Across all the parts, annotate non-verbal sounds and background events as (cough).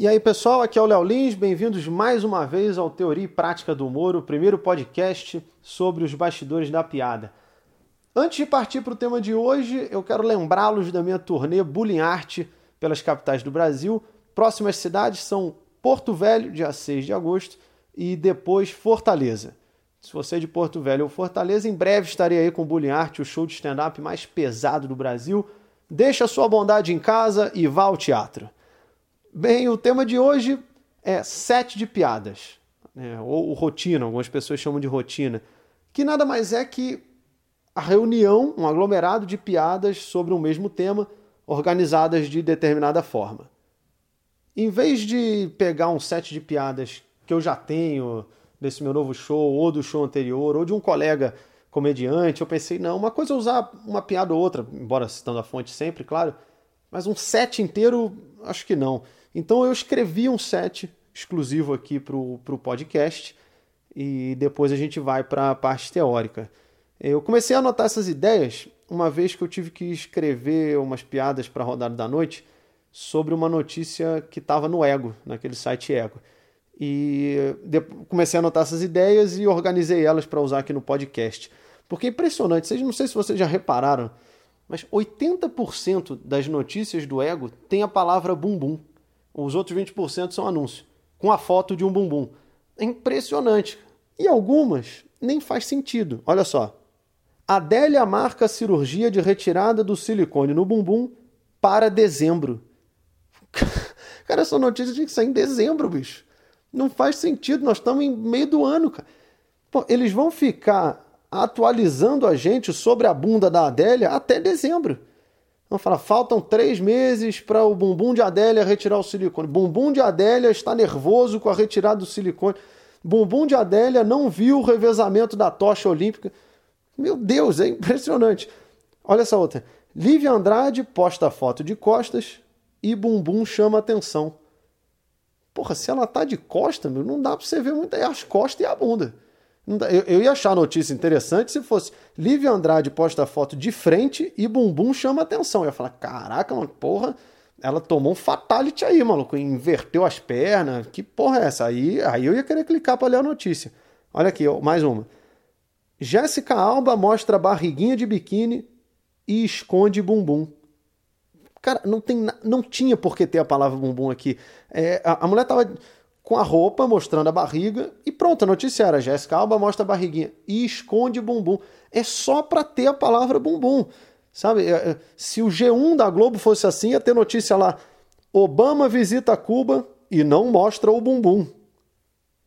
E aí, pessoal, aqui é o Léo Lins, bem-vindos mais uma vez ao Teoria e Prática do Humor, o primeiro podcast sobre os bastidores da piada. Antes de partir para o tema de hoje, eu quero lembrá-los da minha turnê Bullying Art pelas capitais do Brasil. Próximas cidades são Porto Velho, dia 6 de agosto, e depois Fortaleza. Se você é de Porto Velho ou Fortaleza, em breve estarei aí com o Bullying Art, o show de stand-up mais pesado do Brasil. Deixa a sua bondade em casa e vá ao teatro. Bem, o tema de hoje é sete de piadas, né? ou rotina, algumas pessoas chamam de rotina, que nada mais é que a reunião, um aglomerado de piadas sobre um mesmo tema, organizadas de determinada forma. Em vez de pegar um set de piadas que eu já tenho desse meu novo show, ou do show anterior, ou de um colega comediante, eu pensei, não, uma coisa é usar uma piada ou outra, embora citando a fonte sempre, claro, mas um set inteiro, acho que não. Então eu escrevi um set exclusivo aqui para o podcast e depois a gente vai para a parte teórica. Eu comecei a anotar essas ideias uma vez que eu tive que escrever umas piadas para a rodada da noite sobre uma notícia que estava no Ego, naquele site Ego. E comecei a anotar essas ideias e organizei elas para usar aqui no podcast. Porque é impressionante, vocês não sei se vocês já repararam, mas 80% das notícias do Ego tem a palavra bumbum. Os outros 20% são anúncio, com a foto de um bumbum. É impressionante. E algumas nem faz sentido. Olha só. Adélia marca cirurgia de retirada do silicone no bumbum para dezembro. (laughs) Cara, essa notícia tinha que sair em dezembro, bicho. Não faz sentido, nós estamos em meio do ano, cara. Pô, eles vão ficar atualizando a gente sobre a bunda da Adélia até dezembro. Vamos falar, faltam três meses para o bumbum de Adélia retirar o silicone. Bumbum de Adélia está nervoso com a retirada do silicone. Bumbum de Adélia não viu o revezamento da tocha olímpica. Meu Deus, é impressionante. Olha essa outra. Lívia Andrade posta foto de costas e bumbum chama atenção. Porra, se ela tá de costa, meu, não dá para você ver muito as costas e a bunda. Eu, eu ia achar a notícia interessante se fosse Lívia Andrade posta foto de frente e bumbum chama atenção. Eu ia falar, caraca, mano, porra, ela tomou um fatality aí, maluco, inverteu as pernas. Que porra é essa? Aí, aí eu ia querer clicar para ler a notícia. Olha aqui, mais uma. Jéssica Alba mostra barriguinha de biquíni e esconde bumbum. Cara, não, tem, não tinha por que ter a palavra bumbum aqui. É, a, a mulher tava com a roupa mostrando a barriga e pronto, a notícia era Jéssica Alba mostra a barriguinha e esconde bumbum. É só para ter a palavra bumbum. Sabe? É, é, se o G1 da Globo fosse assim, ia ter notícia lá: Obama visita Cuba e não mostra o bumbum.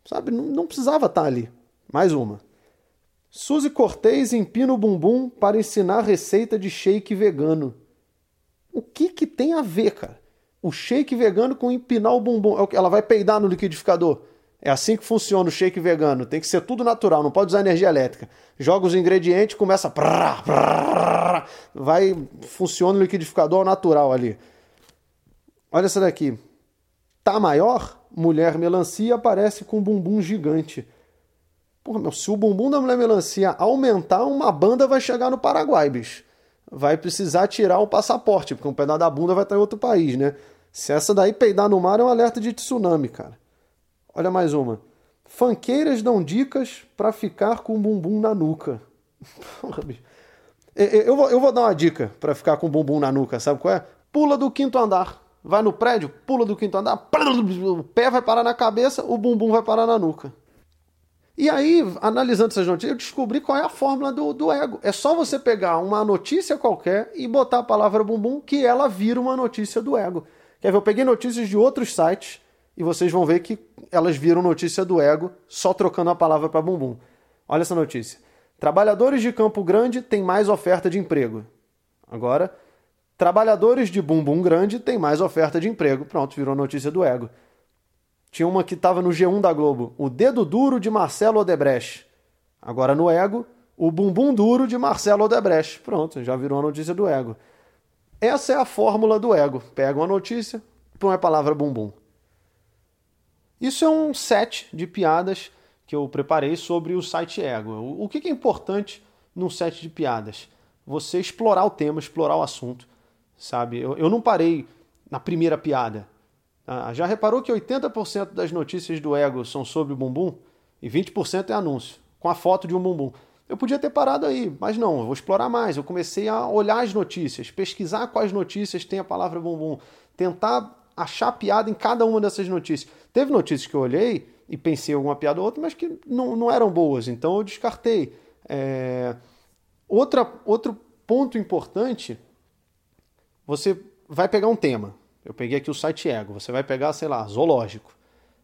Sabe? Não, não precisava estar tá ali. Mais uma. Suzy Cortez empina o bumbum para ensinar receita de shake vegano. O que que tem a ver, cara? O shake vegano com empinar o bumbum. É ela vai peidar no liquidificador. É assim que funciona o shake vegano. Tem que ser tudo natural, não pode usar energia elétrica. Joga os ingredientes, começa. Vai, funciona o liquidificador natural ali. Olha essa daqui. Tá maior? Mulher melancia aparece com um bumbum gigante. Porra, meu, se o bumbum da mulher melancia aumentar, uma banda vai chegar no Paraguai, bicho. Vai precisar tirar o passaporte, porque um pedaço da bunda vai estar em outro país, né? Se essa daí peidar no mar é um alerta de tsunami, cara. Olha mais uma. Fanqueiras dão dicas para ficar com o bumbum na nuca. (laughs) Eu vou, eu vou dar uma dica para ficar com o bumbum na nuca, sabe qual é? Pula do quinto andar. Vai no prédio, pula do quinto andar, o pé vai parar na cabeça, o bumbum vai parar na nuca. E aí, analisando essas notícias, eu descobri qual é a fórmula do, do ego. É só você pegar uma notícia qualquer e botar a palavra bumbum que ela vira uma notícia do ego. Quer ver? Eu peguei notícias de outros sites e vocês vão ver que elas viram notícia do ego só trocando a palavra para bumbum. Olha essa notícia. Trabalhadores de Campo Grande têm mais oferta de emprego. Agora, trabalhadores de Bumbum Grande têm mais oferta de emprego. Pronto, virou notícia do ego. Tinha uma que estava no G1 da Globo. O dedo duro de Marcelo Odebrecht. Agora no ego, o bumbum duro de Marcelo Odebrecht. Pronto, já virou a notícia do ego. Essa é a fórmula do ego. Pega uma notícia, põe a palavra bumbum. Isso é um set de piadas que eu preparei sobre o site Ego. O que é importante num set de piadas? Você explorar o tema, explorar o assunto, sabe? Eu, eu não parei na primeira piada. Ah, já reparou que 80% das notícias do ego são sobre o bumbum e 20% é anúncio, com a foto de um bumbum. Eu podia ter parado aí, mas não, eu vou explorar mais. Eu comecei a olhar as notícias, pesquisar quais notícias tem a palavra bumbum, tentar achar piada em cada uma dessas notícias. Teve notícias que eu olhei e pensei alguma piada ou outra, mas que não, não eram boas, então eu descartei. É... Outra, outro ponto importante, você vai pegar um tema. Eu peguei aqui o site Ego, você vai pegar, sei lá, zoológico,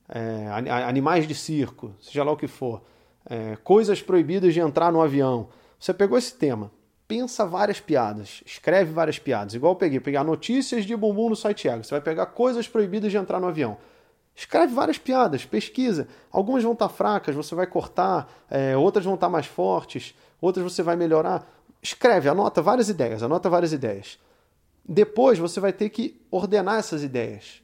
é, animais de circo, seja lá o que for, é, coisas proibidas de entrar no avião. Você pegou esse tema, pensa várias piadas, escreve várias piadas. Igual eu peguei, pegar notícias de bumbum no site Ego. Você vai pegar coisas proibidas de entrar no avião. Escreve várias piadas, pesquisa. Algumas vão estar fracas, você vai cortar, é, outras vão estar mais fortes, outras você vai melhorar. Escreve, anota várias ideias, anota várias ideias. Depois você vai ter que ordenar essas ideias.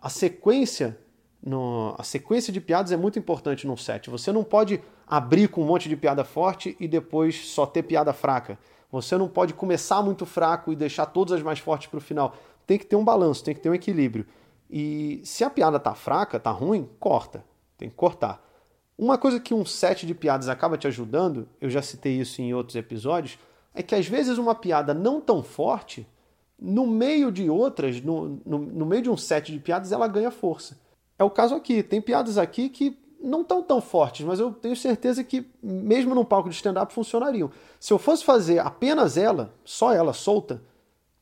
A sequência, no, a sequência de piadas é muito importante num set. Você não pode abrir com um monte de piada forte e depois só ter piada fraca. Você não pode começar muito fraco e deixar todas as mais fortes para o final. Tem que ter um balanço, tem que ter um equilíbrio. E se a piada tá fraca, tá ruim, corta. Tem que cortar. Uma coisa que um set de piadas acaba te ajudando, eu já citei isso em outros episódios, é que às vezes uma piada não tão forte, no meio de outras, no, no, no meio de um set de piadas, ela ganha força. É o caso aqui. Tem piadas aqui que não estão tão fortes, mas eu tenho certeza que, mesmo num palco de stand-up, funcionariam. Se eu fosse fazer apenas ela, só ela solta,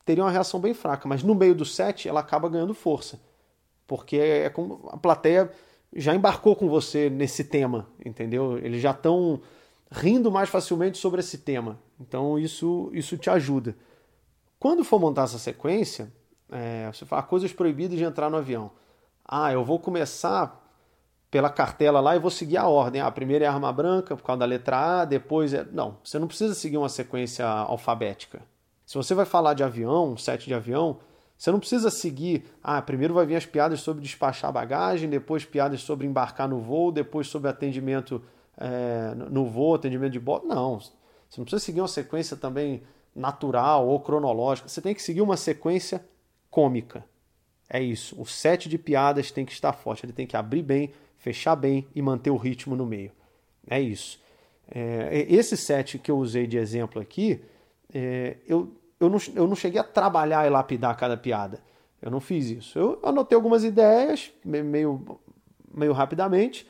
teria uma reação bem fraca, mas no meio do set ela acaba ganhando força. Porque é como a plateia já embarcou com você nesse tema, entendeu? Eles já estão rindo mais facilmente sobre esse tema. Então isso, isso te ajuda. Quando for montar essa sequência, é, você fala coisas proibidas de entrar no avião. Ah, eu vou começar pela cartela lá e vou seguir a ordem. Ah, primeiro é arma branca por causa da letra A, depois é. Não, você não precisa seguir uma sequência alfabética. Se você vai falar de avião, set de avião, você não precisa seguir. Ah, primeiro vai vir as piadas sobre despachar bagagem, depois piadas sobre embarcar no voo, depois sobre atendimento é, no voo, atendimento de bordo. Não. Você não precisa seguir uma sequência também natural ou cronológica. Você tem que seguir uma sequência cômica. É isso. O set de piadas tem que estar forte. Ele tem que abrir bem, fechar bem e manter o ritmo no meio. É isso. É, esse set que eu usei de exemplo aqui, é, eu, eu, não, eu não cheguei a trabalhar e lapidar cada piada. Eu não fiz isso. Eu anotei algumas ideias, meio, meio rapidamente,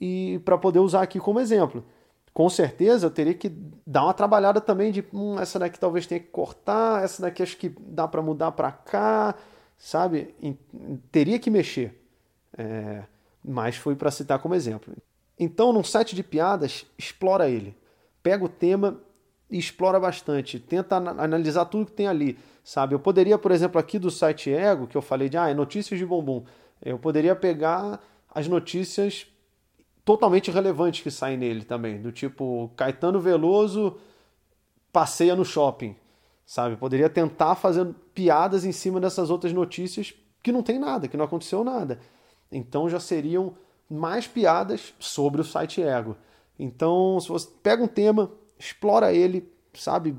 e para poder usar aqui como exemplo. Com certeza eu teria que dar uma trabalhada também de hum, essa daqui talvez tenha que cortar, essa daqui acho que dá para mudar para cá, sabe? Teria que mexer. É, mas foi para citar como exemplo. Então, num site de piadas, explora ele. Pega o tema e explora bastante. Tenta analisar tudo que tem ali, sabe? Eu poderia, por exemplo, aqui do site Ego, que eu falei de ah, é notícias de bumbum. Eu poderia pegar as notícias totalmente relevantes que saem nele também, do tipo Caetano Veloso passeia no shopping, sabe? Poderia tentar fazer piadas em cima dessas outras notícias que não tem nada, que não aconteceu nada. Então já seriam mais piadas sobre o site Ego. Então, se você pega um tema, explora ele, sabe?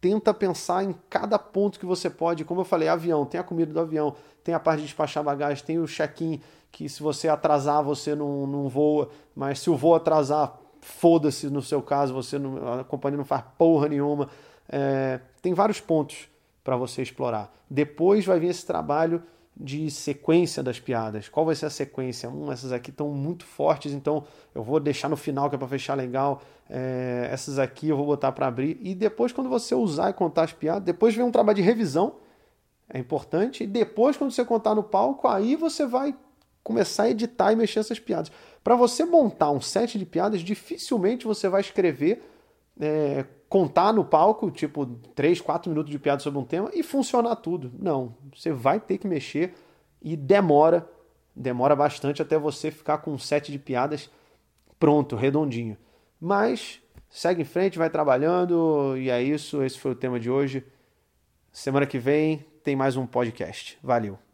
Tenta pensar em cada ponto que você pode. Como eu falei, avião, tem a comida do avião, tem a parte de despachar bagagem, tem o check-in, que se você atrasar, você não, não voa, mas se o voo atrasar, foda-se no seu caso, você não, a companhia não faz porra nenhuma. É, tem vários pontos para você explorar. Depois vai vir esse trabalho de sequência das piadas. Qual vai ser a sequência? Hum, essas aqui estão muito fortes, então eu vou deixar no final que é para fechar legal. É, essas aqui eu vou botar para abrir. E depois, quando você usar e contar as piadas, depois vem um trabalho de revisão, é importante. E depois, quando você contar no palco, aí você vai começar a editar e mexer essas piadas. Para você montar um set de piadas, dificilmente você vai escrever é, contar no palco, tipo, 3, 4 minutos de piada sobre um tema e funcionar tudo. Não, você vai ter que mexer e demora, demora bastante até você ficar com um set de piadas pronto, redondinho. Mas segue em frente, vai trabalhando e é isso. Esse foi o tema de hoje. Semana que vem tem mais um podcast. Valeu!